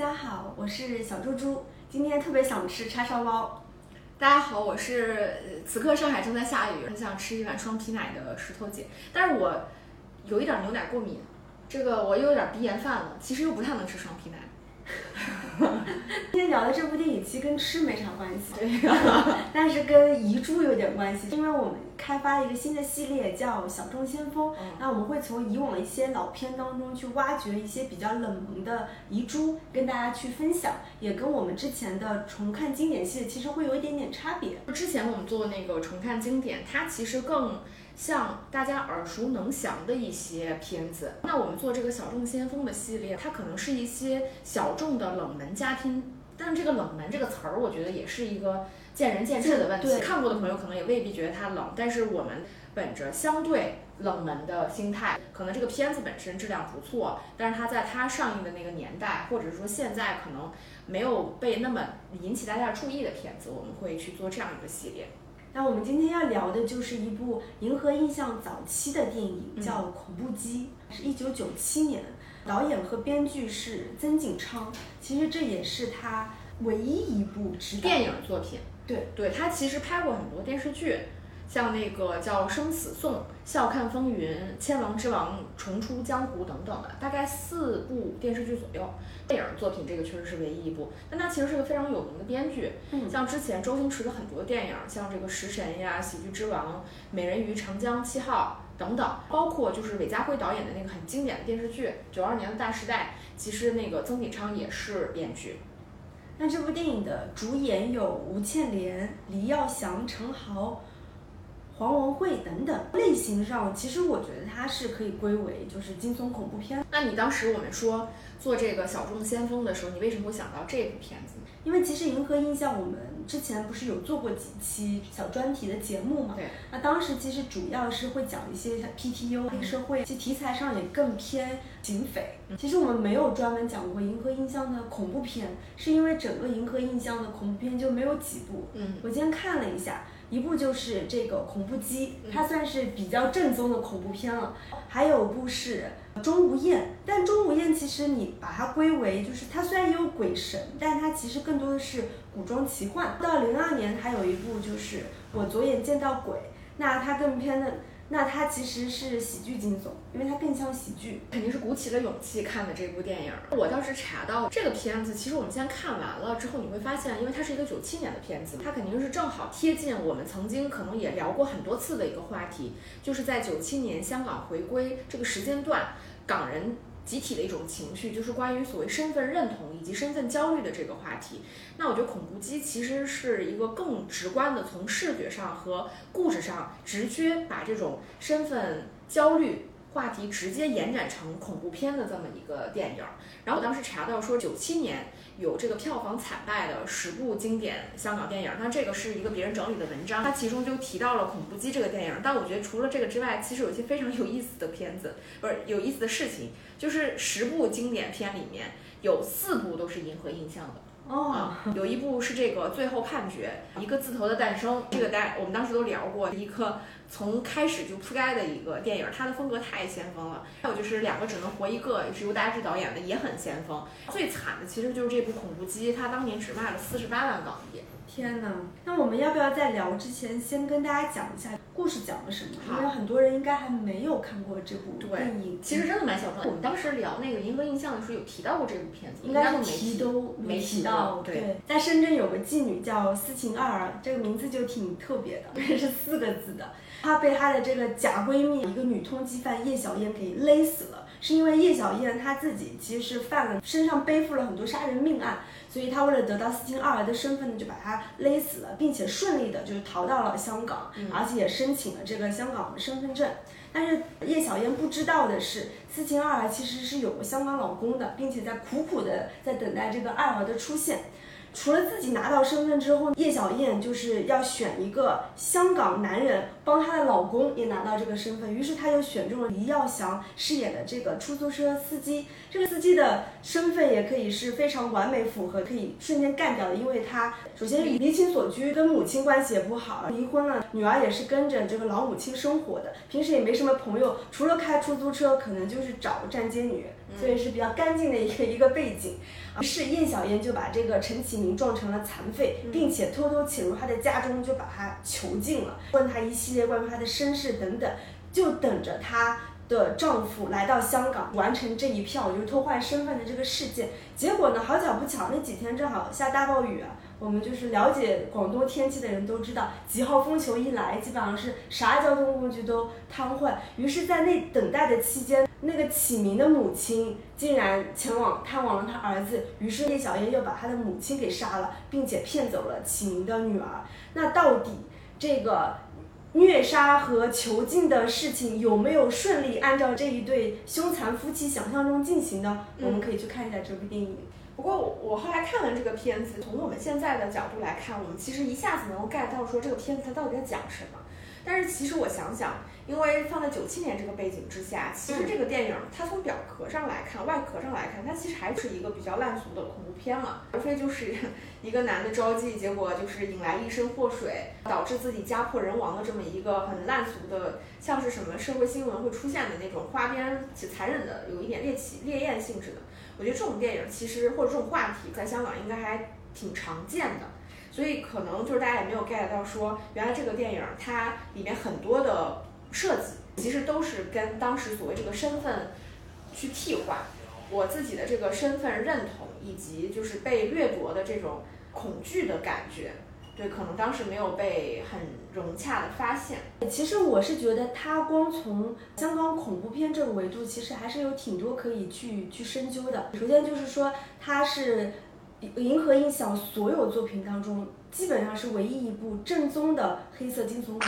大家好，我是小猪猪，今天特别想吃叉烧包。大家好，我是此刻上海正在下雨，很想吃一碗双皮奶的石头姐，但是我有一点牛奶过敏，这个我又有点鼻炎犯了，其实又不太能吃双皮奶。聊的这部电影其实跟吃没啥关系，对但是跟遗珠有点关系，因为我们开发了一个新的系列叫“小众先锋”，嗯那我们会从以往一些老片当中去挖掘一些比较冷门的遗珠，跟大家去分享，也跟我们之前的重看经典系列其实会有一点点差别。之前我们做的那个重看经典，它其实更像大家耳熟能详的一些片子。那我们做这个小众先锋的系列，它可能是一些小众的冷门佳片，但是这个冷门这个词儿，我觉得也是一个见仁见智的问题。看过的朋友可能也未必觉得它冷，但是我们本着相对冷门的心态，可能这个片子本身质量不错，但是它在它上映的那个年代，或者说现在可能没有被那么引起大家注意的片子，我们会去做这样一个系列。那我们今天要聊的就是一部银河印象早期的电影，嗯叫《恐怖机》，是一九九七年，导演和编剧是曾锦昌。其实这也是他唯一一部电影作品。对对，他其实拍过很多电视剧，像那个叫《生死颂》《笑看风云》《千王之王》《重出江湖》等等的，大概四部电视剧左右。电影作品这个确实是唯一一部，但他其实是个非常有名的编剧。嗯像之前周星驰的很多电影，像这个《食神》呀、《喜剧之王》《美人鱼》《长江七号》等等，包括就是韦家辉导演的那个很经典的电视剧《九二年的大时代》，其实那个曾锦昌也是编剧。那这部电影的主演有吴倩莲、黎耀祥、陈豪、黄文慧等等。类型上，其实我觉得它是可以归为就是惊悚恐怖片，那你当时我们说做这个小众先锋的时候，你为什么会想到这部片子？因为其实银河印象我们之前不是有做过几期小专题的节目嘛？对，那当时其实主要是会讲一些 PTU 黑社会，其实题材上也更偏警匪。其实我们没有专门讲过银河印象的恐怖片，是因为整个银河印象的恐怖片就没有几部。嗯，我今天看了一下，一部就是这个恐怖机嗯，它算是比较正宗的恐怖片了。还有部是钟无艳，但钟无艳其实你把它归为就是它虽然也有鬼神，但它其实更多的是古装奇幻。到零二年还有一部就是我左眼见到鬼，那它更偏的，那它其实是喜剧惊悚，因为它更像喜剧。肯定是鼓起了勇气看的这部电影。我倒是查到这个片子，其实我们先看完了之后，你会发现，因为它是一个九七年的片子，它肯定是正好贴近我们曾经可能也聊过很多次的一个话题，就是在九七年香港回归这个时间段，港人。集体的一种情绪，就是关于所谓身份认同以及身份焦虑的这个话题。那我觉得恐怖机其实是一个更直观的，从视觉上和故事上直接把这种身份焦虑话题直接延展成恐怖片的这么一个电影。然后我当时查到说，九七年有这个票房惨败的十部经典香港电影，那这个是一个别人整理的文章，它其中就提到了《恐怖机》这个电影。但我觉得除了这个之外，其实有一些非常有意思的片子，不是有意思的事情，就是十部经典片里面有四部都是银河映像的。哦，啊，有一部是这个《最后判决》，一个字头的诞生，这个大我们当时都聊过，一个从开始就铺盖的一个电影，它的风格太先锋了。还有就是两个只能活一个，也是由大志导演的，也很先锋。最惨的其实就是这部《恐怖机》，它当年只卖了四十八万港币。天哪！那我们要不要在聊之前先跟大家讲一下故事讲了什么？因为很多人应该还没有看过这部对电影。其实真的蛮小众。我们当时聊那个《银河印象》的时候有提到过这部片子，应该是都没提都没提提到。过对在深圳有个妓女叫斯琴二儿，这个名字就挺特别的，是四个字的。她被她的这个假闺蜜一个女通缉犯叶小燕给勒死了，是因为叶小燕她自己其实是犯了身上背负了很多杀人命案，所以她为了得到斯琴二儿的身份呢，就把她勒死了，并且顺利的就是逃到了香港，嗯而且也申申请了这个香港的身份证。但是叶小燕不知道的是，斯琴二儿其实是有个香港老公的，并且在苦苦的在等待这个二儿的出现。除了自己拿到身份之后，叶小燕就是要选一个香港男人帮她的老公也拿到这个身份，于是她就选中了黎耀祥饰演的这个出租车司机。这个司机的身份也可以是非常完美符合，可以瞬间干掉的，因为他首先离情所居，跟母亲关系也不好，离婚了，女儿也是跟着这个老母亲生活的，平时也没。什么朋友，除了开出租车，可能就是找站街女，所以是比较干净的一个一个背景。于是燕小燕就把这个陈启明撞成了残废，并且偷偷潜入他的家中，就把他囚禁了，问他一系列关于他的身世等等，就等着他的丈夫来到香港完成这一票，就是偷换身份的这个事件。结果呢，好巧不巧，那几天正好下大暴雨啊。我们就是了解广东天气的人都知道，几号风球一来，基本上是啥交通工具都瘫痪。于是，在那等待的期间，那个启明的母亲竟然前往探望了他儿子。于是叶小燕又把他的母亲给杀了，并且骗走了启明的女儿。那到底这个虐杀和囚禁的事情有没有顺利按照这一对凶残夫妻想象中进行的？我们可以去看一下这部电影。不过我我后来看完这个片子，从我们现在的角度来看，我们其实一下子能够 get 到说这个片子它到底在讲什么。但是其实我想想，因为放在九七年这个背景之下，其实这个电影它从表壳上来看，外壳上来看，它其实还是一个比较烂俗的恐怖片了，无非就是一个男的招妓，结果就是引来一身祸水，导致自己家破人亡的这么一个很烂俗的，像是什么社会新闻会出现的那种花边且残忍的，有一点猎奇猎艳性质的。我觉得这种电影其实或者这种话题在香港应该还挺常见的，所以可能就是大家也没有 get 到说，原来这个电影它里面很多的设计其实都是跟当时所谓这个身份去替换，我自己的这个身份认同以及就是被掠夺的这种恐惧的感觉。对，可能当时没有被很融洽的发现。其实我是觉得，它光从香港恐怖片这个维度，其实还是有挺多可以去去深究的。首先就是说，它是银河印象所有作品当中，基本上是唯一一部正宗的黑色惊悚。